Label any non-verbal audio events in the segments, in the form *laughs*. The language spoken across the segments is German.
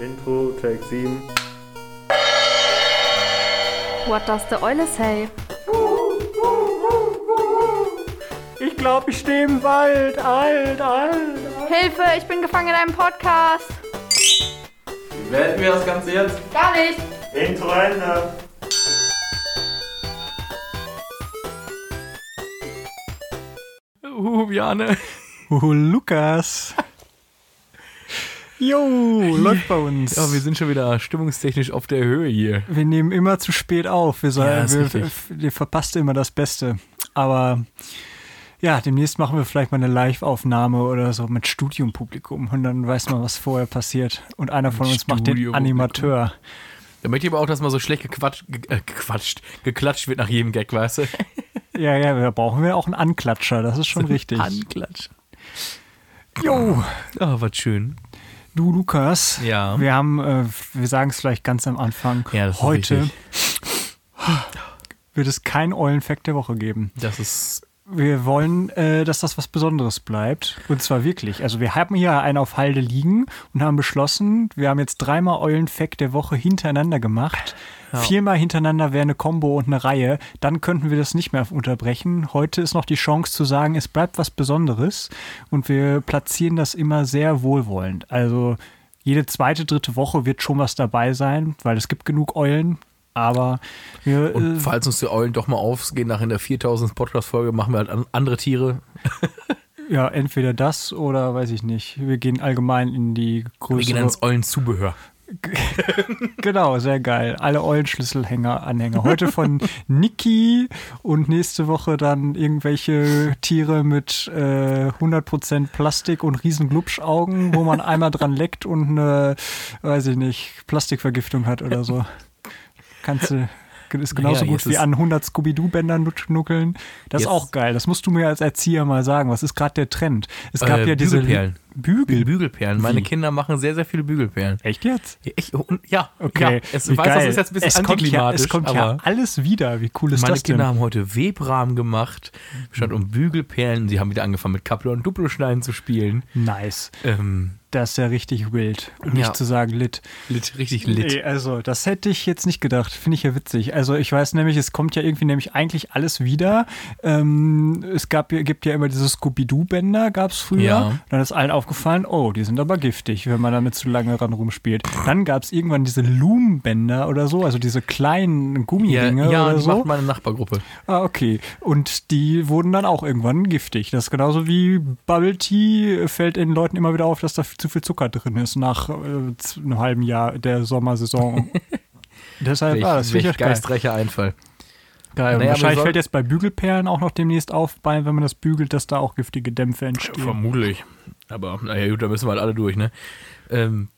Intro, Take 7. What does the Eule say? Ich glaube, ich stehe im Wald. Alt, alt, alt. Hilfe, ich bin gefangen in einem Podcast. Wie beenden wir das Ganze jetzt? Gar nicht. Intro Ende. Uh, Bjane. Oh, Lukas. Jo, läuft bei uns. Ja, wir sind schon wieder stimmungstechnisch auf der Höhe hier. Wir nehmen immer zu spät auf. Wir, sollen, Ja, wir, wir verpasst immer das Beste. Aber ja, demnächst machen wir vielleicht mal eine Live-Aufnahme oder so mit Studiumpublikum und dann weiß man, was vorher passiert. Und einer von uns macht den. Animateur. Da möchte ich aber auch, dass mal so schlecht gequatscht, ge äh, gequatscht, geklatscht wird nach jedem Gag, weißt du? *laughs* Ja, ja, da brauchen wir auch einen Anklatscher, das ist schon richtig. Anklatsch. Jo, Oh, was schön. Du Lukas. Ja. Wir haben, äh, wir sagen es vielleicht ganz am Anfang. Ja, Heute wird es kein Eulenfact der Woche geben. Das ist. Wir wollen, äh, dass das was Besonderes bleibt. Und zwar wirklich. Also wir haben hier einen auf Halde liegen und haben beschlossen, wir haben jetzt dreimal Eulenfact der Woche hintereinander gemacht. Viermal hintereinander wäre eine Combo und eine Reihe. Dann könnten wir das nicht mehr unterbrechen. Heute ist noch die Chance zu sagen, es bleibt was Besonderes. Und wir platzieren das immer sehr wohlwollend. Also jede zweite, dritte Woche wird schon was dabei sein, weil es gibt genug Eulen. Aber wir, Und äh, falls uns die Eulen doch mal aufgehen, nach in der 4000. Podcast-Folge machen wir halt an, andere Tiere. *laughs* Ja, entweder das oder weiß ich nicht. Wir gehen allgemein in die Wir größere. gehen ans Eulenzubehör. *laughs* genau, sehr geil. Alle Eulenschlüsselhänger, Anhänger. Heute von *laughs* Niki und nächste Woche dann irgendwelche Tiere mit äh, 100% Plastik und riesen Glubschaugen, wo man einmal dran leckt und eine, weiß ich nicht, Plastikvergiftung hat oder so. Kannst du. Ist genauso Naja, gut wie an 100 Scooby-Doo-Bändern nuckeln. Das ist auch geil. Das musst du mir als Erzieher mal sagen. Was ist gerade der Trend? Es gab Äh, ja diese Bügelperlen. Bügel. Bügelperlen. Meine Wie? Kinder machen sehr, sehr viele Bügelperlen. Echt jetzt? Ja, ich, ja, Okay. Ja, es, Wie weiß, das geil. ist jetzt ein bisschen es kommt ja, es kommt ja alles wieder. Wie cool ist meine das denn? Kinder haben heute Webrahmen gemacht, statt um Bügelperlen. Sie haben wieder angefangen mit Kappler und Duploschneiden zu spielen. Nice. Ähm, Das ist ja richtig wild. Um Ja. nicht zu sagen lit. lit, richtig lit. Nee, also, das hätte ich jetzt nicht gedacht. Finde ich ja witzig. Also, ich weiß nämlich, es kommt ja irgendwie nämlich eigentlich alles wieder. Ähm, es gab, gibt ja immer diese Scooby-Doo-Bänder, gab es früher. Ja. Dann ist allen aufgefallen, oh, die sind aber giftig, wenn man damit zu lange ran rumspielt. Dann gab es irgendwann diese Loom-Bänder oder so, also diese kleinen Ja, Gummiringe ja oder die so. macht meine Nachbargruppe. Ah, okay. Und die wurden dann auch irgendwann giftig. Das ist genauso wie Bubble Tea fällt den Leuten immer wieder auf, dass da zu viel Zucker drin ist nach äh, einem halben Jahr der Sommersaison. *laughs* Deshalb, Welch, ah, das welch geil. geistreicher Einfall. geil. Naja, wahrscheinlich fällt jetzt bei Bügelperlen auch noch demnächst auf, bei, wenn man das bügelt, dass da auch giftige Dämpfe entstehen. Vermutlich. Aber naja, gut, da müssen wir halt alle durch, ne? Ähm,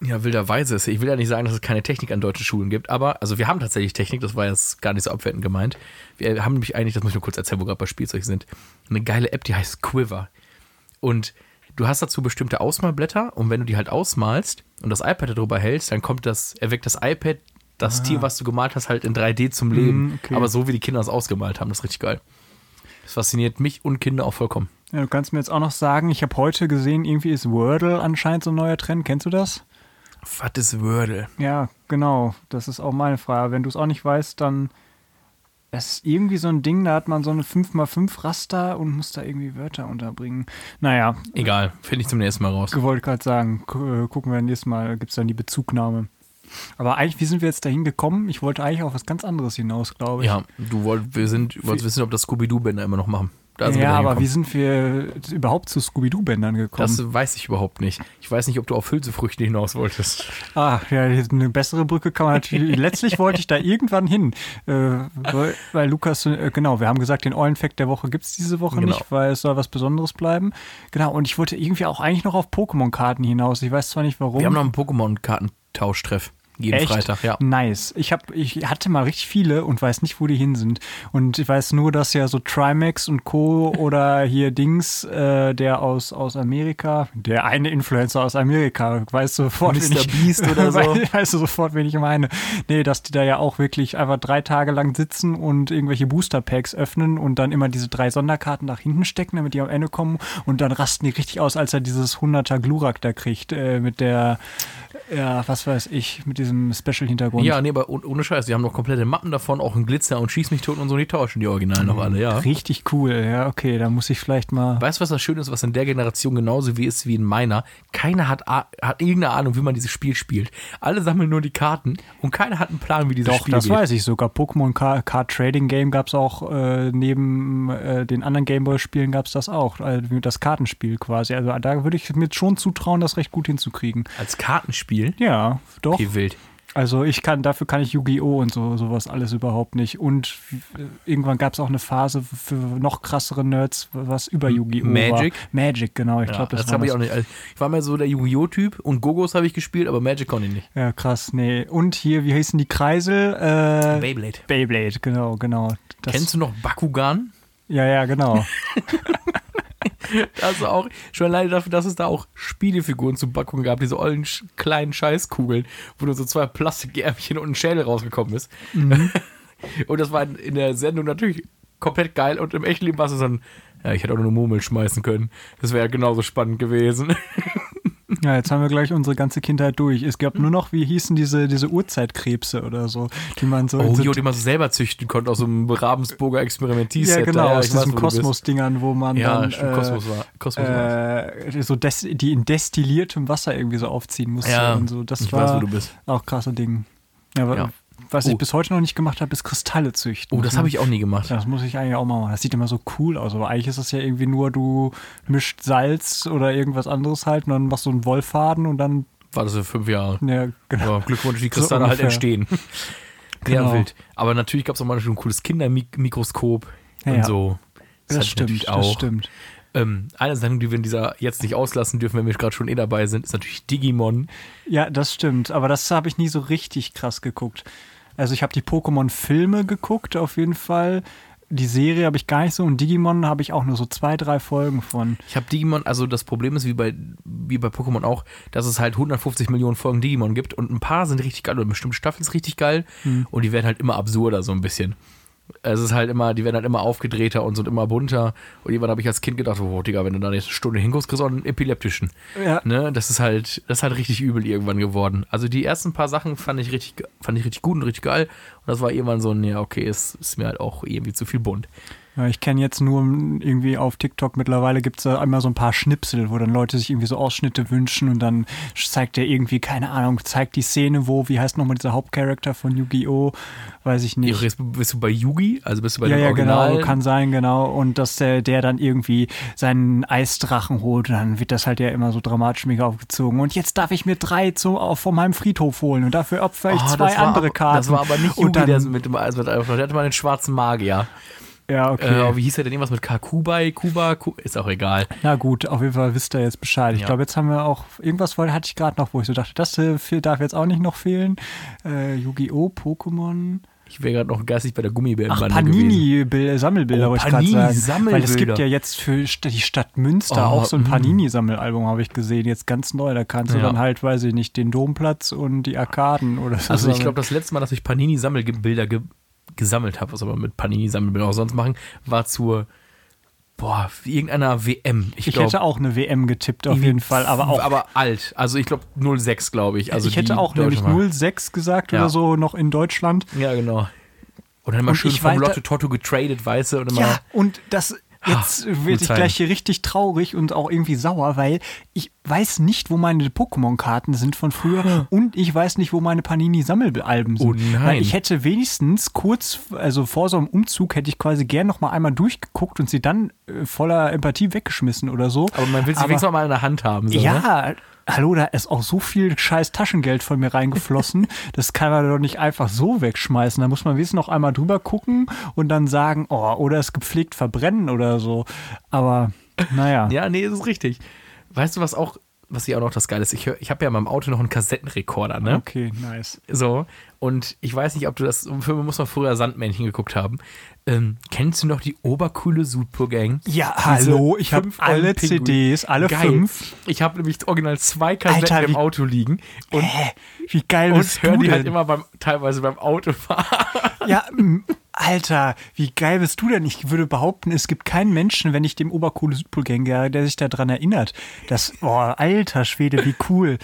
ja, wilderweise ist. Ich will ja nicht sagen, dass es keine Technik an deutschen Schulen gibt, aber, also wir haben tatsächlich Technik, das war jetzt gar nicht so abwertend gemeint. Wir haben nämlich eigentlich, das muss ich nur kurz erzählen, wo wir gerade bei Spielzeug sind, eine geile App, die heißt Quiver. Und du hast dazu bestimmte Ausmalblätter und wenn du die halt ausmalst und das iPad darüber hältst, dann kommt das, erweckt das iPad das Tier, was du gemalt hast, halt in 3D zum Leben. Mm, okay. Aber so wie die Kinder das ausgemalt haben, das ist richtig geil. Das fasziniert mich und Kinder auch vollkommen. Ja, du kannst mir jetzt auch noch sagen, ich habe heute gesehen, irgendwie ist Wordle anscheinend so ein neuer Trend. Kennst du das? Was ist Wordle? Ja, genau. Das ist auch meine Frage. Wenn du es auch nicht weißt, dann. Es ist irgendwie so ein Ding, da hat man so eine 5x5 Raster und muss da irgendwie Wörter unterbringen. Naja, Egal, finde ich zum nächsten Mal raus. ich wollte gerade sagen, äh, gucken wir nächstes Mal, gibt es dann die Bezugnahme. Aber eigentlich, wie sind wir jetzt dahin gekommen? Ich wollte eigentlich auf was ganz anderes hinaus, glaube ich. Ja, du wollt, wir sind, wolltest wissen, ob das Scooby-Doo-Bänder immer noch machen. Wir ja aber wie sind wir überhaupt zu Scooby-Doo-Bändern gekommen? Das weiß ich überhaupt nicht. Ich weiß nicht, ob du auf Hülsefrüchte hinaus wolltest. Ah, ja, eine bessere Brücke kann man natürlich. *laughs* Letztlich wollte ich da irgendwann hin. Äh, weil, weil Lukas, äh, genau, wir haben gesagt, den Eulenfact der Woche gibt es diese Woche Genau. nicht, weil es soll was Besonderes bleiben. Genau, und ich wollte irgendwie auch eigentlich noch auf Pokémon-Karten hinaus. Ich weiß zwar nicht warum. Wir haben noch einen Pokémon-Kartentausch-Treff. Jeden Echt? Freitag, ja. Nice. Ich, hab, ich hatte mal richtig viele und weiß nicht, wo die hin sind. Und ich weiß nur, dass ja so Trimax und Co. *laughs* oder hier Dings, äh, der aus, aus Amerika, der eine Influencer aus Amerika, weißt du sofort, wen Mr. ich, Beast oder so. *laughs* Wei- weißt du sofort, wen ich meine. Nee, dass die da ja auch wirklich einfach drei Tage lang sitzen und irgendwelche Booster-Packs öffnen und dann immer diese drei Sonderkarten nach hinten stecken, damit die am Ende kommen und dann rasten die richtig aus, als er dieses 100er Glurak da kriegt, äh, mit der, ja, was weiß ich, mit diesem Special-Hintergrund. Ja, nee, aber oh- ohne Scheiß, die haben noch komplette Mappen davon, auch ein Glitzer und Schieß mich tot und so, die tauschen die Originalen noch alle, ja. Richtig cool, ja, okay, da muss ich vielleicht mal. Weißt du, was das Schöne ist, was in der Generation genauso wie ist wie in meiner? Keiner hat, hat irgendeine Ahnung, wie man dieses Spiel spielt. Alle sammeln nur die Karten und keiner hat einen Plan, wie dieses Doch, Spiel das geht. weiß ich sogar. Pokémon Car Card Trading Game gab es auch, äh, neben äh, den anderen Gameboy-Spielen gab es das auch, also das Kartenspiel quasi. Also da würde ich mir schon zutrauen, das recht gut hinzukriegen. Als Kartenspiel? Ja, doch. Okay, wild. Also ich kann, dafür kann ich Yu-Gi-Oh! und so sowas alles überhaupt nicht. Und irgendwann gab es auch eine Phase für noch krassere Nerds, was über Yu-Gi-Oh! Magic? war. Magic, genau. Ich Ja, glaube, das, das war habe ich auch nicht. Also, ich war mehr so der Yu-Gi-Oh!-Typ und Gogos habe ich gespielt, aber Magic konnte ich nicht. Ja, krass, nee. Und hier, wie hießen die Kreisel? Äh, Beyblade. Beyblade, genau, genau. Das, Kennst du noch Bakugan? Ja, ja, genau. *laughs* *laughs* Also auch, schon alleine dafür, dass es da auch Spielefiguren zu Bakugan gab, diese ollen kleinen Scheißkugeln, wo nur so zwei Plastikärmchen und ein Schädel rausgekommen ist. *laughs* und das war in- der Sendung natürlich komplett geil und im echten Leben war es ein, ja, ich hätte auch nur eine Murmel schmeißen können. Das wäre genauso spannend gewesen. *laughs* Ja, jetzt haben wir gleich unsere ganze Kindheit durch. Es gab nur noch, wie hießen diese, diese Urzeitkrebse oder so, die man so. Oh, jo, die man so selber züchten konnte aus so einem Ravensburger Experimentierset. ja, genau, aus diesen. Kosmos-Dingern, wo man Ja, dann äh, Kosmos war. Kosmos äh, so des, die in destilliertem Wasser irgendwie so aufziehen musste Ja, und so. Das ich war weiß, wo du bist. auch krasse Ding. Ja, aber Ja. Was ich Oh. bis heute noch nicht gemacht habe, ist Kristalle züchten. Oh, das habe ich auch nie gemacht. Das muss ich eigentlich auch mal machen. Das sieht immer so cool aus, aber eigentlich ist das ja irgendwie nur, du mischt Salz oder irgendwas anderes halt und dann machst du einen Wollfaden und dann, War das für fünf Jahre. ja, genau. Aber Glückwunsch, die Kristalle halt ungefähr. entstehen. *laughs* Genau. Ja, wild. Aber natürlich gab es auch mal schon ein cooles Kindermikroskop Ja, und ja. so. Das, ich stimmt, natürlich das stimmt. Ähm, eine Sendung, die wir in dieser jetzt nicht auslassen dürfen, wenn wir gerade schon eh dabei sind, ist natürlich Digimon. Ja, das stimmt. Aber das habe ich nie so richtig krass geguckt. Also ich habe die Pokémon-Filme geguckt, auf jeden Fall. Die Serie habe ich gar nicht so und Digimon habe ich auch nur so zwei, drei Folgen von. Ich habe Digimon, also das Problem ist wie bei, wie bei Pokémon auch, dass es halt 150 Millionen Folgen Digimon gibt und ein paar sind richtig geil oder bestimmte Staffeln sind richtig geil Hm. und die werden halt immer absurder so ein bisschen. Es ist halt immer, die werden halt immer aufgedrehter und sind immer bunter. Und irgendwann habe ich als Kind gedacht, oh Digga, wenn du da eine Stunde hinguckst, kriegst du auch einen epileptischen. Ja. Ne, das ist halt, das ist halt richtig übel irgendwann geworden. Also die ersten paar Sachen fand ich richtig, fand ich richtig gut und richtig geil. Und das war irgendwann so ein, ja, okay, es ist mir halt auch irgendwie zu viel bunt. Ja, ich kenne jetzt nur irgendwie auf TikTok mittlerweile gibt es da einmal so ein paar Schnipsel, wo dann Leute sich irgendwie so Ausschnitte wünschen und dann zeigt der irgendwie, keine Ahnung, zeigt die Szene, wo, wie heißt nochmal dieser Hauptcharakter von Yu-Gi-Oh! Weiß ich nicht. Jetzt bist du bei Yugi, also bist du bei ja, dem ja, Original. genau, kann sein, genau. Und dass der, der dann irgendwie seinen Eisdrachen holt, und dann wird das halt ja immer so dramatisch mega aufgezogen. Und jetzt darf ich mir drei zu, von meinem Friedhof holen und dafür opfer ich Oh, zwei andere Karten. Das war aber nicht Yugi, und dann, der mit dem also der hatte mal den schwarzen Magier. Ja, okay. Äh, wie hieß er denn irgendwas mit Kakubai, Kuba, Ku ist auch egal. Na gut, auf jeden Fall wisst ihr jetzt Bescheid. Ich Ja. glaube, jetzt haben wir auch, irgendwas wollte- hatte ich gerade noch, wo ich so dachte, das äh, darf jetzt auch nicht noch fehlen. Äh, Yu-Gi-Oh!, Pokémon. Ich wäre gerade noch geistig bei der Gummibärenbande Ach. Panini-Sammelbilder, Oh, wollte ich gerade sagen. Panini-Sammelbilder. Weil es gibt ja jetzt für die Stadt Münster Oh, auch so ein mm. Panini-Sammelalbum, habe ich gesehen, jetzt ganz neu. Da kannst du Ja. dann halt, weiß ich nicht, den Domplatz und die Arkaden oder so. Also ich glaube, das letzte Mal, dass ich Panini-Sammelbilder ge gesammelt habe, was aber mit Panini-Sammelbildern auch sonst machen, war zur, boah, irgendeiner WM. Ich, ich glaub, hätte auch eine WM getippt, auf jeden Fall, aber auch. Aber alt. Also ich glaube 06, glaube ich. Also ich hätte auch nämlich Mal. 06 gesagt Ja. oder so, noch in Deutschland. Ja, genau. Und dann immer Und schön vom Lotto Totto getradet, weißt du, und immer. Ja, und das. Jetzt gute werde ich gleich hier richtig traurig und auch irgendwie sauer, weil ich weiß nicht, wo meine Pokémon-Karten sind von früher und ich weiß nicht, wo meine Panini-Sammelalben sind. Oh nein. Weil ich hätte wenigstens kurz, also vor so einem Umzug, hätte ich quasi gern noch mal einmal durchgeguckt und sie dann äh, voller Empathie weggeschmissen oder so. Aber man will sie wenigstens mal in der Hand haben. So, Ne? Hallo, da ist auch so viel scheiß Taschengeld von mir reingeflossen. *laughs* das kann man doch nicht einfach so wegschmeißen. Da muss man wenigstens noch einmal drüber gucken und dann sagen, oh, oder es gepflegt verbrennen oder so. Aber naja. Ja, nee, das ist richtig. Weißt du, was auch was ja auch noch das Geile ist, ich, hör- ich habe ja in meinem Auto noch einen Kassettenrekorder, ne? Okay, nice. So, und ich weiß nicht, ob du das, Filme muss man früher Sandmännchen geguckt haben. Ähm, kennst du noch die Obercoole Sudpur-Gang? Ja, hallo, ich habe alle ollen Pinguine. CDs, alle Geil. fünf. Ich habe nämlich original zwei Kassetten Alter, im Auto liegen und, Hä? Wie geil und bist höre die halt immer beim, teilweise beim Autofahren. Ja, Alter, wie geil bist du denn? Ich würde behaupten, es gibt keinen Menschen, wenn ich dem Oberkohle Südpolgänger, der sich daran erinnert. Das, boah, alter Schwede, wie cool.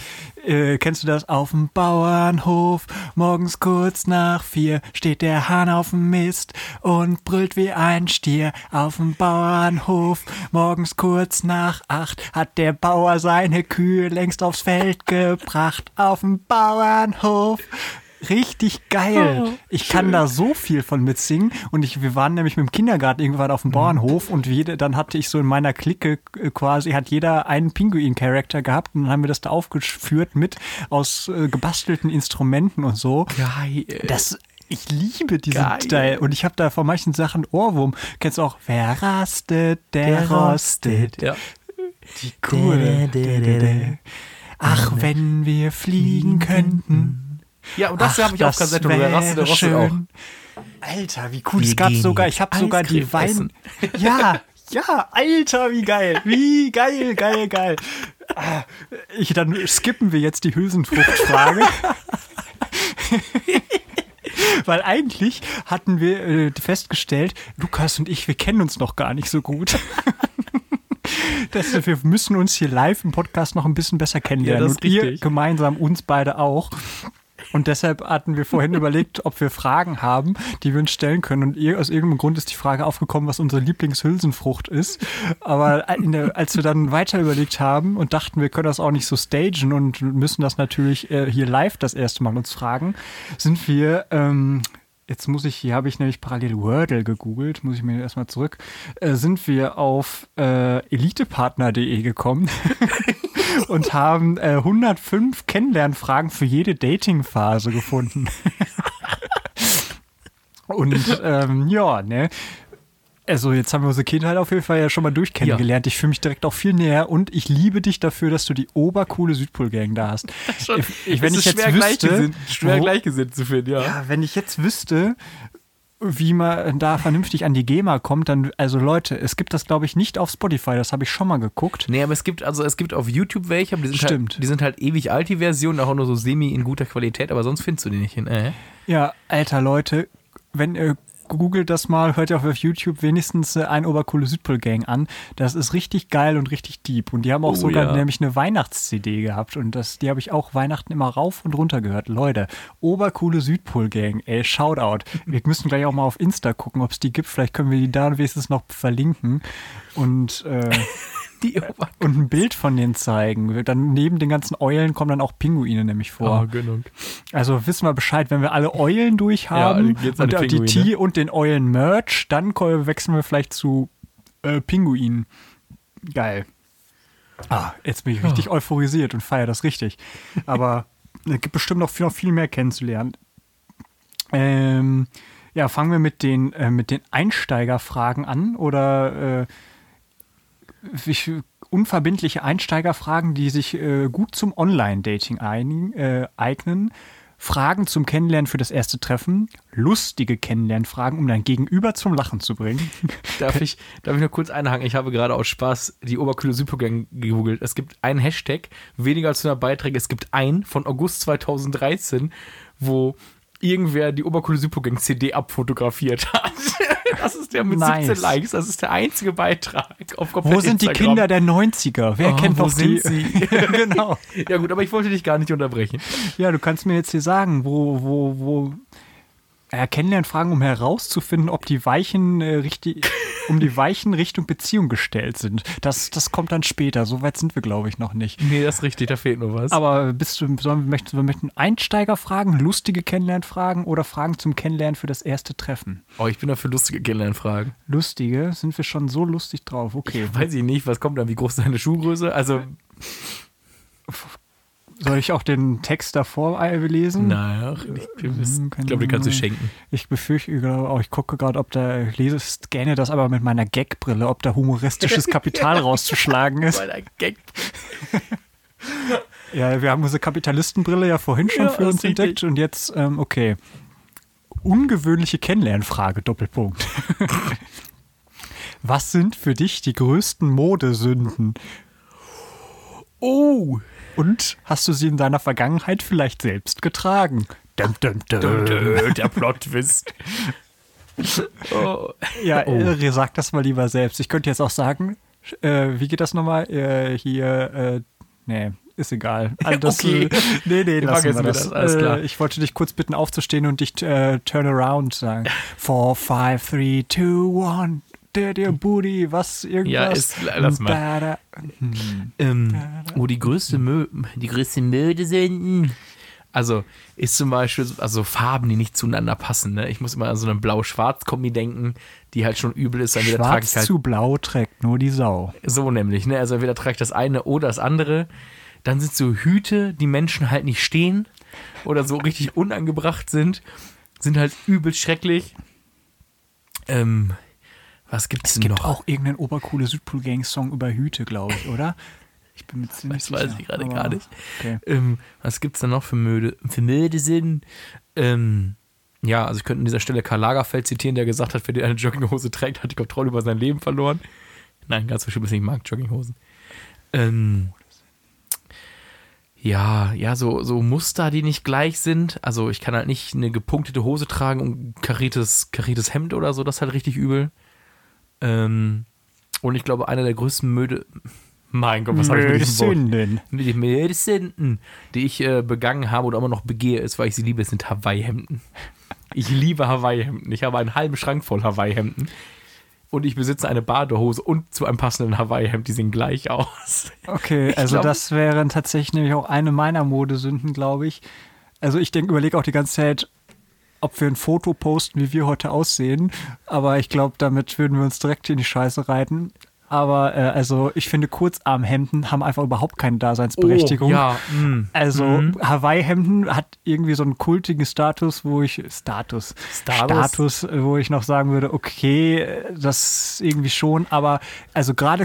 Äh, kennst du das? Auf dem Bauernhof, morgens kurz nach vier, steht der Hahn auf dem Mist und brüllt wie ein Stier. Auf dem Bauernhof, morgens kurz nach acht, hat der Bauer seine Kühe längst aufs Feld gebracht. Auf dem Bauernhof. Richtig geil. ich kann da so viel von mitsingen. Und ich, wir waren nämlich mit dem Kindergarten irgendwann auf dem Bauernhof und jede, dann hatte ich so in meiner Clique äh, quasi, hat jeder einen Pinguin-Charakter gehabt und dann haben wir das da aufgeführt mit aus äh, gebastelten Instrumenten und so. Geil. Das, ich liebe diesen Geil. Teil und ich habe da von manchen Sachen Ohrwurm. Kennst du auch, wer rastet, der, rostet. Ja. Die coole. Ach, wenn wir fliegen könnten. Ja, und das habe ich auf Kassette und der Rasse der Rostet auch. schön. Alter, wie cool. Wir es gab sogar, ich habe sogar die Wein. *laughs* Ja, ja, Alter, wie geil. Wie geil, geil, geil. Ah, Ich, dann skippen wir jetzt die Hülsenfruchtfrage. *laughs* Weil eigentlich hatten wir äh, festgestellt, Lukas und ich, wir kennen uns noch gar nicht so gut. *laughs* Das, wir müssen uns hier live im Podcast noch ein bisschen besser kennenlernen. Ja, und ihr gemeinsam uns beide auch. Und deshalb hatten wir vorhin *laughs* überlegt, ob wir Fragen haben, die wir uns stellen können. Und aus irgendeinem Grund ist die Frage aufgekommen, was unsere Lieblingshülsenfrucht ist. Aber in der, als wir dann weiter überlegt haben und dachten, wir können das auch nicht so stagen und müssen das natürlich äh, hier live das erste Mal uns fragen, sind wir ähm, Jetzt muss ich, hier habe ich nämlich parallel Wordle gegoogelt, muss ich mir erstmal zurück, äh, sind wir auf äh, elitepartner.de gekommen *laughs* *laughs* und haben äh, 105 Kennenlernfragen für jede Datingphase gefunden. *laughs* und ähm, ja, ne. Also jetzt haben wir unsere Kindheit auf jeden Fall ja schon mal durchkennengelernt. Ich fühle mich direkt auch viel näher und ich liebe dich dafür, dass du die obercoole Südpol-Gang da hast. *laughs* Ich, ich, wenn ich jetzt schwer wüsste, gleichgesinnt, schwer gleichgesinnt zu finden, ja. ja, wenn ich jetzt wüsste, wie man da vernünftig an die GEMA kommt, dann, also Leute, es gibt das, glaube ich, nicht auf Spotify, das habe ich schon mal geguckt. Nee, aber es gibt, also es gibt auf YouTube welche, aber die sind, Stimmt. Halt, die sind halt ewig alt, die Versionen, auch nur so semi in guter Qualität, aber sonst findest du die nicht hin. Äh. Ja, alter Leute, wenn ihr googelt das mal, hört auch auf YouTube wenigstens äh, ein Obercoole Südpol-Gang an. Das ist richtig geil und richtig deep. Und die haben auch Oh, sogar ja. nämlich eine Weihnachts-CD gehabt. Und das, die habe ich auch Weihnachten immer rauf und runter gehört. Leute, Obercoole Südpol-Gang, ey, Shoutout. Wir müssen gleich auch mal auf Insta gucken, ob es die gibt. Vielleicht können wir die da wenigstens noch verlinken. Und äh, *laughs* Die Ober und ein Bild von denen zeigen. Dann neben den ganzen Eulen kommen dann auch Pinguine nämlich vor. Oh, genug. Also wissen wir Bescheid, wenn wir alle Eulen durch haben dann geht's an und die auch die. T und den Eulen-Merch, dann wechseln wir vielleicht zu äh, Pinguinen. Geil. Ah, jetzt bin ich richtig euphorisiert und feiere das richtig. Aber *laughs* es gibt bestimmt noch viel, noch viel mehr kennenzulernen. Ähm, ja, fangen wir mit den, äh, mit den Einsteigerfragen an oder äh, wie- unverbindliche Einsteigerfragen, die sich äh, gut zum Online-Dating äh, eignen. Fragen zum Kennenlernen für das erste Treffen, lustige Kennenlernfragen, um dein Gegenüber zum Lachen zu bringen. *laughs* Darf ich, darf ich nur kurz einhaken? Ich habe gerade aus Spaß die Oberkühle Supergang gegoogelt. Es gibt einen Hashtag, weniger als 100 Beiträge. Es gibt einen von August 2013, wo irgendwer die Oberkühle Supergang CD abfotografiert hat. *laughs* *laughs* Das ist der mit Nice. 17 Likes. Das ist der einzige Beitrag auf Wo sind die Instagram. Kinder der 90er? Wer Oh, kennt wo doch die? *laughs* genau. Ja gut, aber ich wollte dich gar nicht unterbrechen. Ja, du kannst mir jetzt hier sagen, wo, wo, wo ja, Kennenlernfragen, um herauszufinden, ob die Weichen äh, richtig, um die Weichen Richtung Beziehung gestellt sind. Das, das kommt dann später. So weit sind wir, glaube ich, noch nicht. Nee, das ist richtig, da fehlt nur was. Aber bist du, sollen, möchtest du möchten Einsteigerfragen, lustige Kennenlernfragen oder Fragen zum Kennenlernen für das erste Treffen? oh, ich bin dafür lustige Kennenlernfragen. Lustige, sind wir schon so lustig drauf? Okay. Weiß ich nicht, was kommt dann? Wie groß ist deine Schuhgröße? Also, Soll ich auch den Text davor äh, lesen? naja, ich, ich, ich glaube, die kannst du schenken. Ich befürchte, auch, ich gucke gerade, ob da, ich lese, scanne das aber mit meiner Gagbrille, ob da humoristisches *laughs* Kapital rauszuschlagen ist. Ein Gag. *laughs* Ja, wir haben unsere Kapitalistenbrille ja vorhin schon Ja, für uns entdeckt und jetzt, ähm, okay. Ungewöhnliche Kennenlernfrage, Doppelpunkt. *laughs* Was sind für dich die größten Modesünden? Oh! Und hast du sie in deiner Vergangenheit vielleicht selbst getragen? Dum, dum, dum. Der Plot-Twist. *laughs* Oh. Ja, Oh. sag das mal lieber selbst. Ich könnte jetzt auch sagen, äh, wie geht das nochmal? Äh, hier, äh, nee, ist egal. Also das, Okay. äh, nee, nee, lassen wir wir das. das, alles klar. Äh, ich wollte dich kurz bitten, aufzustehen und dich äh, turn around sagen. *laughs* Four, five, three, two, one. Der, der Booty, was, irgendwas. Ja, ist- lass mal. Da, da. Ähm, wo die größte Mö die größte Möde sind. Also ist zum Beispiel also Farben, die nicht zueinander passen. Ne? Ich muss immer an so eine blau-schwarz-Kombi denken, die halt schon übel ist. Dann wieder trage Schwarz ich halt zu blau trägt nur die Sau. so nämlich. Ne? Also entweder trage ich das eine oder das andere. Dann sind so Hüte, die Menschen halt nicht stehen oder so richtig unangebracht sind, sind halt übel schrecklich. Ähm, was gibt's Es denn gibt noch? auch irgendeinen obercoole Südpol-Gang-Song über Hüte, glaube ich, oder? Ich bin mir ziemlich Das weiß sicher. ich gerade gar nicht. Okay. Ähm, was gibt's denn noch für Möde, für Möde Sinn? Ähm, ja, also ich könnte an dieser Stelle Karl Lagerfeld zitieren, der gesagt hat, wer eine Jogginghose trägt, hat die Kontrolle über sein Leben verloren. Nein, ganz bestimmt nicht, ich mag Jogginghosen. Ähm, ja, ja, so, so Muster, die nicht gleich sind. Also ich kann halt nicht eine gepunktete Hose tragen und ein kariertes, kariertes Hemd oder so, das ist halt richtig übel. Ähm, und ich glaube, einer der größten Möde. Mein Gott, was habe ich mit? Sünden. Mit den Medizinen, die ich äh, begangen habe oder immer noch begehe, ist, weil ich sie liebe, sind Hawaii-Hemden. Ich liebe Hawaii-Hemden. Ich habe einen halben Schrank voll Hawaii-Hemden. Und ich besitze eine Badehose und zu einem passenden Hawaii-Hemd. Die sehen gleich aus. Okay, also glaub- das wäre tatsächlich nämlich auch eine meiner Modesünden, glaube ich. Also ich denke, überlege auch die ganze Zeit, ob wir ein Foto posten, wie wir heute aussehen. Aber ich glaube, damit würden wir uns direkt in die Scheiße reiten. Aber äh, also ich finde, Kurzarmhemden haben einfach überhaupt keine Daseinsberechtigung. Oh, ja, mm. Also Mhm. Hawaii-Hemden hat irgendwie so einen kultigen Status, wo ich Status, Status? Status, wo ich noch sagen würde, okay, das irgendwie schon, aber also gerade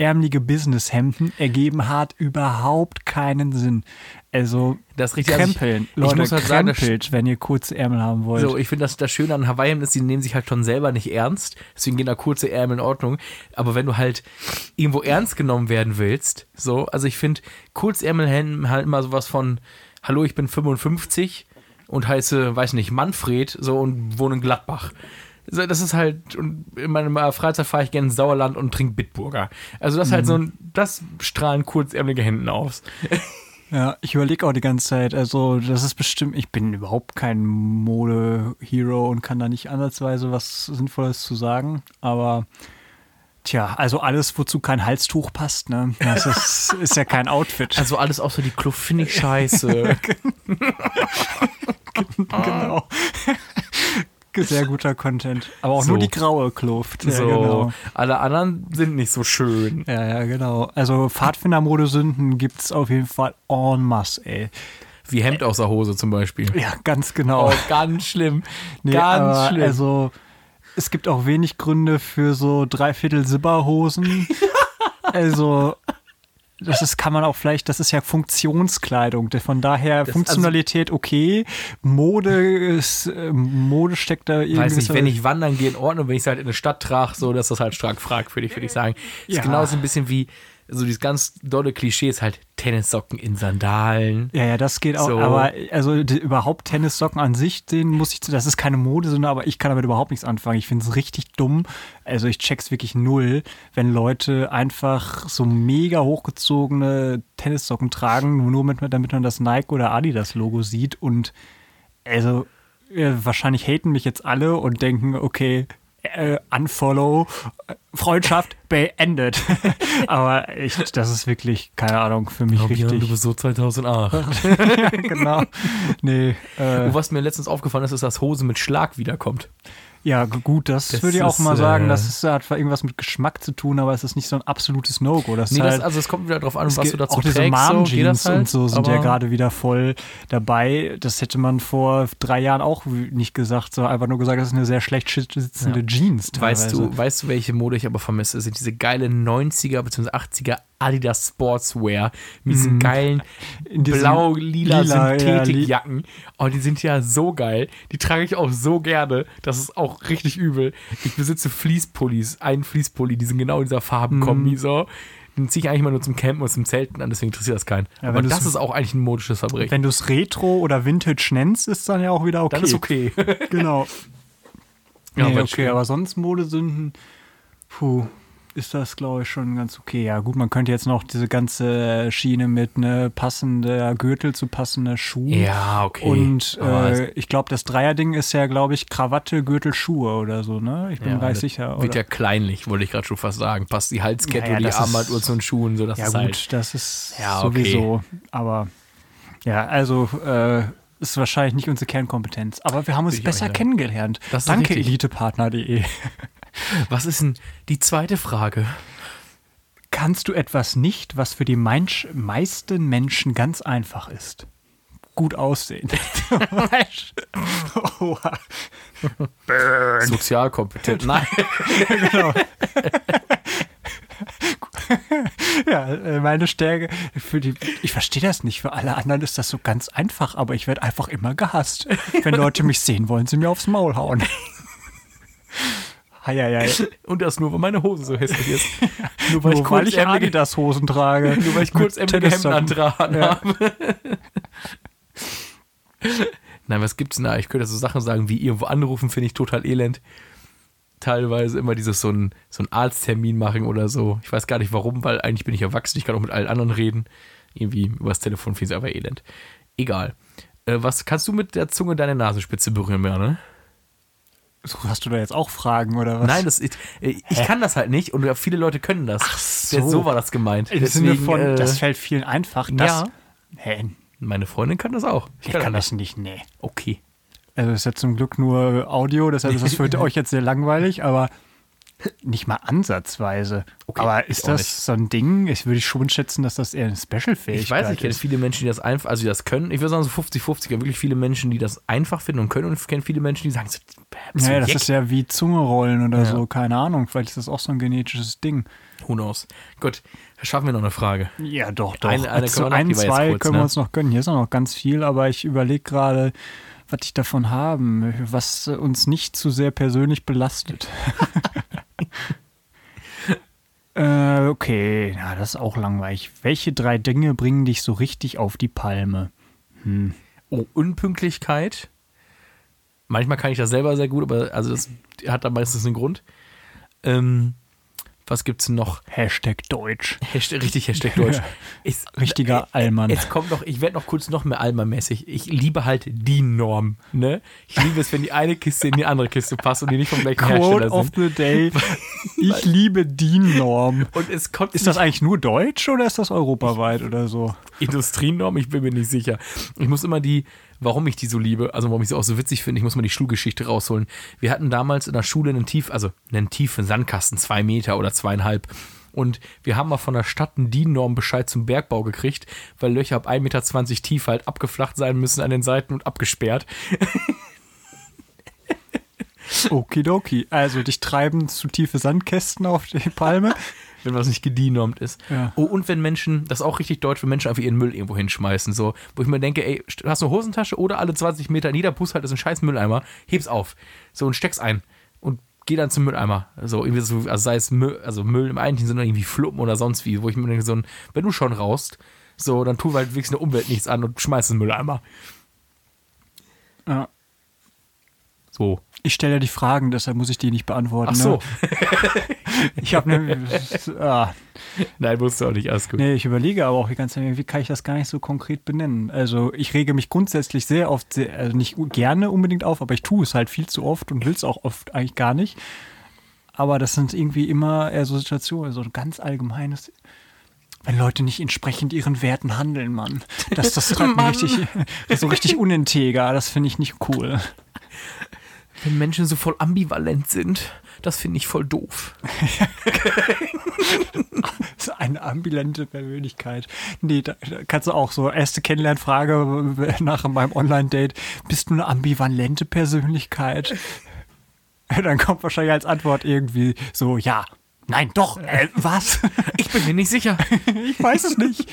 kurzärmelige Businesshemden ergeben hat überhaupt keinen Sinn. Also Das richtig. Also ich- krempeln, ich Leute, muss halt sagen, krempelt, wenn ihr kurze Ärmel haben wollt. So, ich finde, das, das Schöne an Hawaii-Hemden ist, die nehmen sich halt schon selber nicht ernst. Deswegen gehen da kurze Ärmel in Ordnung. Aber wenn du halt irgendwo ernst genommen werden willst, so, also ich finde, Kurzärmelhemden halt immer sowas von, hallo, ich bin 55 und heiße, weiß nicht, Manfred, so und wohne in Gladbach. So, das ist halt, und in meiner Freizeit fahre ich gerne ins Sauerland und trinke Bitburger. Also das ist halt so ein, das strahlen kurzärmelige Hemden aus. *laughs* Ja, ich überlege auch die ganze Zeit. Also, das ist bestimmt, ich bin überhaupt kein Mode-Hero und kann da nicht ansatzweise was Sinnvolles zu sagen. Aber, tja, also alles, wozu kein Halstuch passt, ne? Das ist, *laughs* ist ja kein Outfit. Also alles außer die Kluft finde ich scheiße. *laughs* genau. Sehr *laughs* guter Content. Aber auch So. nur die graue Kluft. Ja, so, genau. alle anderen sind nicht so schön. Ja, ja, genau. Also, Pfadfinder-Modesünden gibt's auf jeden Fall en masse, ey. Wie Hemd aus der Hose zum Beispiel. Ja, ganz genau. Oh, ganz schlimm. *laughs* Nee, ganz schlimm. Also, es gibt auch wenig Gründe für so dreiviertel Sibberhosen. *laughs* also, das ist, kann man auch vielleicht, das ist ja Funktionskleidung. Von daher Das- Funktionalität okay. Mode ist, äh, Mode steckt da irgendwie. Weiß nicht, wenn ich wandern gehe in Ordnung, wenn ich es halt in eine Stadt trage, so, das ist halt stark fragwürdig, würde ich sagen. Ist Ja. genauso ein bisschen wie, so dieses ganz dolle Klischee ist halt Tennissocken in Sandalen. Ja, ja, das geht auch. So. Aber also die, überhaupt Tennissocken an sich, den muss ich, das ist keine Modesünde, aber ich kann damit überhaupt nichts anfangen. Ich finde es richtig dumm. Also ich check's wirklich null, wenn Leute einfach so mega hochgezogene Tennissocken tragen, nur mit, damit man das Nike oder Adidas Logo sieht und also äh, wahrscheinlich haten mich jetzt alle und denken, okay, äh, unfollow, äh, Freundschaft *laughs* beendet. *laughs* Aber ich, das ist wirklich, keine Ahnung, für mich richtig. du bist so 2008. ja, *laughs* genau. Nee, äh, Und was mir letztens aufgefallen ist, ist, dass Hose mit Schlag wiederkommt. Ja, gut, das, Das würde ich auch ist, mal sagen. äh, Das ist, hat zwar irgendwas mit Geschmack zu tun, aber es ist nicht so ein absolutes No-Go. Das Nee, ist das, halt, also es kommt wieder drauf an, was du dazu auch diese trägst. So, geht Mom-Jeans das halt, und so sind ja gerade wieder voll dabei. Das hätte man vor drei Jahren auch nicht gesagt, sondern einfach nur gesagt, das ist eine sehr schlecht sitzende Jeans. Weißt teilweise. du, weißt du, welche Mode ich aber vermisse? Das sind diese geile 90er bzw. 80er Adidas Sportswear mit diesen geilen In diesem blau-lila lila, ja, Synthetikjacken. Oh, die sind ja so geil. Die trage ich auch so gerne. Das ist auch richtig übel. Ich besitze Fließpullis, einen Fließpulli, die sind genau in dieser Farbenkombi so. Den ziehe ich eigentlich mal nur zum Campen und zum Zelten an, deswegen interessiert das keinen. Ja, Aber das ist auch eigentlich ein modisches Verbrechen. Wenn du es Retro oder Vintage nennst, ist dann ja auch wieder okay. Dann ist okay. Genau. *laughs* Ja, nee, okay, aber sonst Modesünden, puh, ist das, glaube ich, schon ganz okay. Ja, gut, man könnte jetzt noch diese ganze Schiene mit ne passender Gürtel zu passender Schuh. Ja, okay. Und äh, ich glaube, das Dreierding ist ja, glaube ich, Krawatte, Gürtel, Schuhe oder so, ne? Ich bin Ja, mir gar nicht sicher. Wird Oder? ja kleinlich, wollte ich gerade schon fast sagen. Passt die Halskette Ja, ja, und die Armbanduhr zu den Schuhen, so das ja, ist gut, halt. das ist Ja, okay. sowieso. Aber ja, also äh, ist wahrscheinlich nicht unsere Kernkompetenz. Aber wir haben uns ich besser sagen. kennengelernt. Das ist Danke, elitepartner.de. *laughs* Was ist denn die zweite Frage? Kannst du etwas nicht, was für die Mensch, meisten Menschen ganz einfach ist? Gut aussehen. *laughs* Sozialkompetent. Nein. *laughs* *laughs* Ja, äh, meine Stärke. Für die, ich verstehe das nicht. Für alle anderen ist das so ganz einfach, aber ich werde einfach immer gehasst. *laughs* Wenn Leute mich sehen, wollen sie mir aufs Maul hauen. Heieiei. Und das nur, weil meine Hose so hässlich ist. *laughs* Nur weil Nur ich weil ich kurzärmelige, Adidas-Hosen trage. nur weil ich Mit kurzärmelige Hemden antragen Ja. habe. Nein, was gibt's denn da? Ich könnte so Sachen sagen wie irgendwo anrufen, finde ich total elend. Teilweise immer dieses so ein, so ein Arzttermin machen oder so. Ich weiß gar nicht warum, weil eigentlich bin ich erwachsen, ich kann auch mit allen anderen reden. Irgendwie übers Telefon finde ich aber elend. Egal. Äh, was kannst du mit der Zunge deine Nasenspitze berühren, Berne? So, Hast du da jetzt auch Fragen oder was? Nein, das ist, äh, ich kann das halt nicht und viele Leute können das. Ach so. so war das gemeint. Im Sinne Deswegen, von, äh, das fällt vielen einfach. Das, ja. Hä? Meine Freundin kann das auch. Ich kann das nicht, nee. Okay. Also ist ja zum Glück nur Audio, deshalb ist das für *laughs* euch jetzt sehr langweilig, aber nicht mal ansatzweise. Okay, aber ist das nicht. so ein Ding? Ich würde schon schätzen, dass das eher eine Special-Fähigkeit Ich weiß, ich kenne ist. viele Menschen, die das einfach, also die das können. Ich würde sagen so 50-50. Ja, wirklich viele Menschen, die das einfach finden und können und ich kenne viele Menschen, die sagen, so, bist du Ja, das ist ja wie Zunge rollen oder Ja. so, keine Ahnung. Vielleicht ist das auch so ein genetisches Ding. Who knows? Gut, schaffen wir noch eine Frage. Ja, doch, doch. Eine- eine also wir ein, zwei kurz, können wir ne? uns noch gönnen. Hier ist auch noch ganz viel, aber ich überlege gerade, was ich davon haben, was uns nicht zu sehr persönlich belastet. *laughs* äh, okay, ja, das ist auch langweilig. Welche drei Dinge bringen dich so richtig auf die Palme? Oh, Unpünktlichkeit. Manchmal kann ich das selber sehr gut, aber also das hat da meistens einen Grund. Ähm, was gibt's noch? Hashtag Deutsch. Hashtag, richtig Hashtag Deutsch. *laughs* Ist, Richtiger Allmann. Jetzt kommt noch, ich werde noch kurz noch mehr Alma-mäßig. Ich liebe halt die Norm. Ne? Ich liebe es, wenn die eine Kiste in die andere Kiste passt und die nicht vom gleichen Quote Hersteller of sind. the day. *laughs* Ich liebe die Norm. Und es kommt Ist das eigentlich nur deutsch oder ist das europaweit oder so? Industrienorm? Ich bin mir nicht sicher. Ich muss immer die, warum ich die so liebe, also warum ich sie auch so witzig finde, ich muss mal die Schulgeschichte rausholen. Wir hatten damals in der Schule einen tief, also einen tiefen Sandkasten, zwei Meter oder zweieinhalb. Und wir haben mal von der Stadt einen DIN-Norm Bescheid zum Bergbau gekriegt, weil Löcher ab 1,20 Meter tief halt abgeflacht sein müssen an den Seiten und abgesperrt. Okidoki. Also dich treiben zu tiefe Sandkästen auf die Palme. *laughs* wenn was nicht gedienormt ist. Ja. Oh, und wenn Menschen, das ist auch richtig deutsch, wenn Menschen einfach ihren Müll irgendwo hinschmeißen, so, wo ich mir denke, ey, st- hast du eine Hosentasche oder alle 20 Meter in jeder Bushalt ist ein scheiß Mülleimer, heb's auf, so und steck's ein und geh dann zum Mülleimer, so irgendwie so, also sei es Müll, also Müll im eigentlichen Sinne irgendwie Fluppen oder sonst wie, wo ich mir denke, so, wenn du schon raust, so, dann tu halt wenigstens der Umwelt nichts an und schmeiß den Mülleimer. Ja. So. Ich stelle ja die Fragen, deshalb muss ich die nicht beantworten. Ach so. Ne? *laughs* Ich habe ne, ah, Nein, musst du auch nicht, alles gut. nee, ich überlege aber auch die ganze Zeit, wie kann ich das gar nicht so konkret benennen? Also ich rege mich grundsätzlich sehr oft, sehr, also nicht gerne unbedingt auf, aber ich tue es halt viel zu oft und will es auch oft eigentlich gar nicht. Aber das sind irgendwie immer eher so Situationen, so ein ganz allgemeines. Wenn Leute nicht entsprechend ihren Werten handeln, Mann. Das, das *laughs* treibt mich richtig, so richtig uninteger. Das finde ich nicht cool. *laughs* Wenn Menschen so voll ambivalent sind, das finde ich voll doof. *laughs* So eine ambivalente Persönlichkeit. Nee, da, da kannst du auch so erste Kennenlernfrage nach meinem Online-Date. Bist du eine ambivalente Persönlichkeit? Dann kommt wahrscheinlich als Antwort irgendwie so, ja, Nein, doch. Äh, was? Ich bin mir nicht sicher. *laughs* ich weiß es nicht.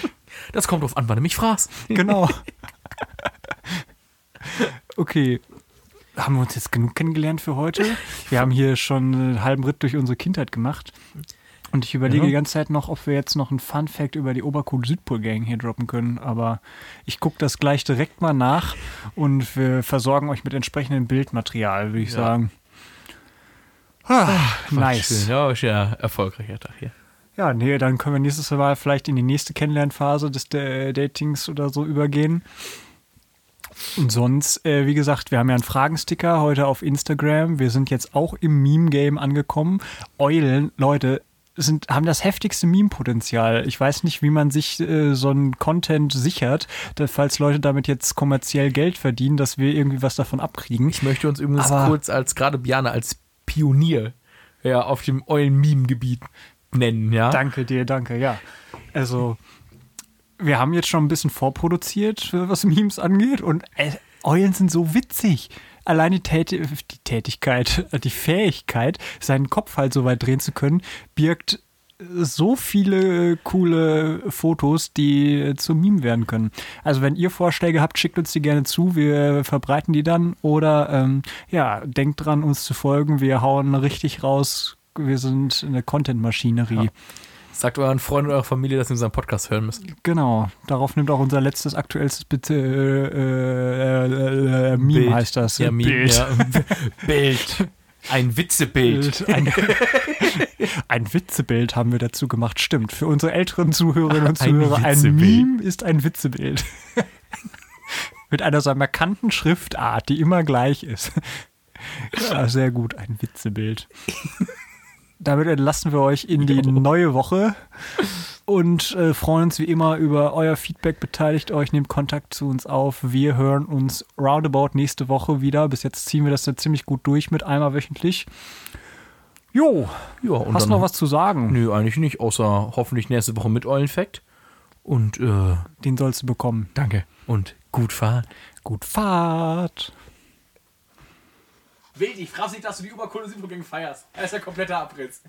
Das kommt drauf an, wann du mich fragst. Genau. *laughs* Okay. Haben wir uns jetzt genug kennengelernt für heute? *laughs* Wir haben hier schon einen halben Ritt durch unsere Kindheit gemacht. Und ich überlege Ja. die ganze Zeit noch, ob wir jetzt noch einen Fun Fact über die Oberkohl-Südpol-Gang hier droppen können. Aber ich gucke das gleich direkt mal nach und wir versorgen euch mit entsprechendem Bildmaterial, würde ich Ja. sagen. Ah, Schön. nice. Ja, ist ja erfolgreicher Tag hier. Ja, nee, dann können wir nächstes Mal vielleicht in die nächste Kennenlernphase des äh, Datings oder so übergehen. Und sonst, äh, wie gesagt, wir haben ja einen Fragensticker heute auf Instagram. Wir sind jetzt auch im Meme-Game angekommen. Eulen, Leute, sind, haben das heftigste Meme-Potenzial. Ich weiß nicht, wie man sich äh, so einen Content sichert, da, falls Leute damit jetzt kommerziell Geld verdienen, dass wir irgendwie was davon abkriegen. Ich möchte uns übrigens Aber- kurz als, gerade Biane, als Pionier ja, auf dem Eulen-Meme-Gebiet nennen, ja? Danke dir, danke, ja. Also, wir haben jetzt schon ein bisschen vorproduziert, was Memes angeht, und äh, Eulen sind so witzig. Allein die, Tät die Tätigkeit, äh, die Fähigkeit, seinen Kopf halt so weit drehen zu können, birgt so viele coole Fotos, die zu Meme werden können. Also wenn ihr Vorschläge habt, schickt uns die gerne zu, wir verbreiten die dann oder ähm, ja, denkt dran, uns zu folgen, wir hauen richtig raus, wir sind eine Content-Maschinerie. Sagt euren Freunden und eurer Familie, dass sie unseren Podcast hören müssen. Genau, darauf nimmt auch unser letztes aktuellstes bitte äh, äh, äh, Meme Bild. heißt das. Ja, Meme, Bild. Ja. *laughs* Bild. Ein Witzebild. Bild. Ein, *laughs* ein Witzebild haben wir dazu gemacht. Stimmt. Für unsere älteren Zuhörerinnen und Ein Zuhörer, ein, Witzebild. Meme ist ein Witzebild. *laughs* Mit einer so markanten Schriftart, die immer gleich ist. Ja, sehr gut, ein Witzebild. Damit entlassen wir euch in die neue Woche und äh, freuen uns wie immer über euer Feedback. Beteiligt euch, nehmt Kontakt zu uns auf. Wir hören uns roundabout nächste Woche wieder. Bis jetzt ziehen wir das ja ziemlich gut durch mit einmal wöchentlich. Jo, Ja, und hast du noch was zu sagen? Nö, eigentlich nicht, außer hoffentlich nächste Woche mit Eulenfact. Und, äh, Den sollst du bekommen. danke. Und gut fahren. Gut Fahrt. Wild, ich frage nicht, dass du die Südbrücke feierst. Das ist ja kompletter Abriss.